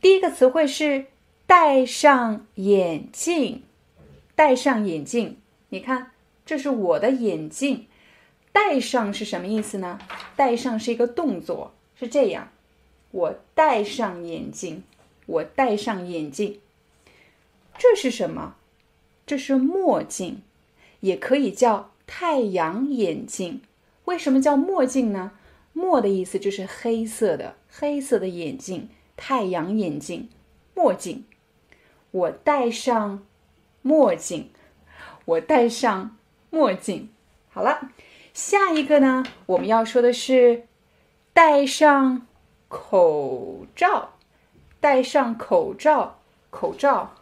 第一个词汇是戴上眼镜。戴上眼镜，你看，这是我的眼镜。戴上是什么意思呢？戴上是一个动作，是这样。我戴上眼镜，我戴上眼镜。这是什么？这是墨镜，也可以叫太阳眼镜。为什么叫墨镜呢？墨的意思就是黑色的，黑色的眼镜。太阳眼镜，墨镜，我戴上墨镜，我戴上墨镜。好了，下一个呢？我们要说的是戴上口罩，戴上口罩，口罩，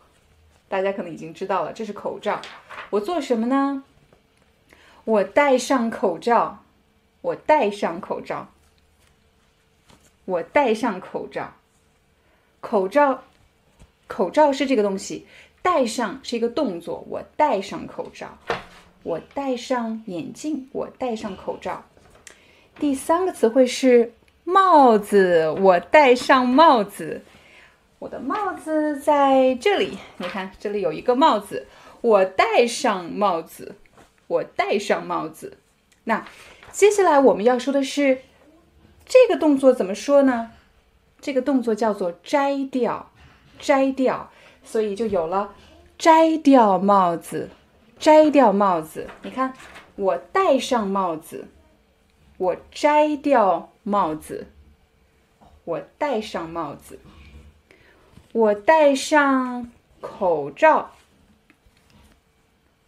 大家可能已经知道了，这是口罩。我做什么呢？我戴上口罩，我戴上口罩，我戴上口罩。口罩，口罩是这个东西，戴上是一个动作。我戴上口罩，我戴上眼镜，我戴上口罩。第三个词汇是帽子，我戴上帽子。我的帽子在这里，你看这里有一个帽子，我戴上帽子，我戴上帽子。那接下来我们要说的是这个动作怎么说呢？这个动作叫做摘掉，摘掉，所以就有了摘掉帽子，摘掉帽子。你看，我戴上帽子，我摘掉帽子，我戴上帽子，我戴上口罩，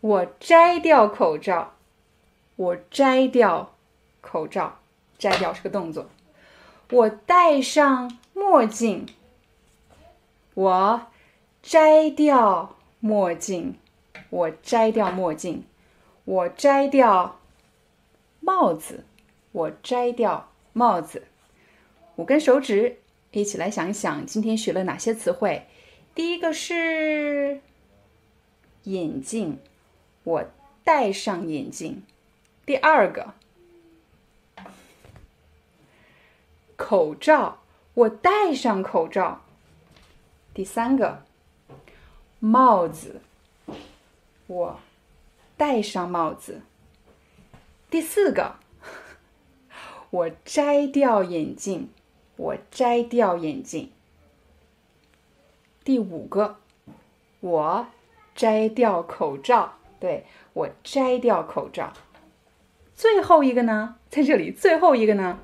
我摘掉口罩，我摘掉口罩，摘掉是个动作。我戴上墨镜，我摘掉墨镜，我摘掉墨镜，我摘掉帽子，我摘掉帽子。五根手指，一起来想一想，今天学了哪些词汇？第一个是眼镜，我戴上眼镜。第二个。口罩，我戴上口罩。第三个，帽子，我戴上帽子。第四个，我摘掉眼镜，我摘掉眼镜。第五个，我摘掉口罩，对我摘掉口罩。最后一个呢，在这里，最后一个呢。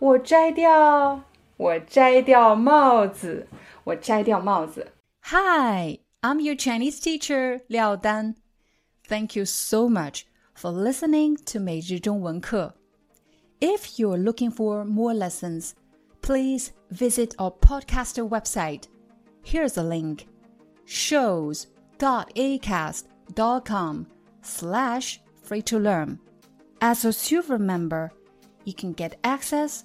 我摘掉，我摘掉帽子，我摘掉帽子。Hi, I'm your Chinese teacher Liao Dan. Thank you so much for listening to 每日中文课. If you're looking for more lessons, please visit our podcaster website. Here's a link: shows.acast.com slash free to learn. As a silver member, you can get access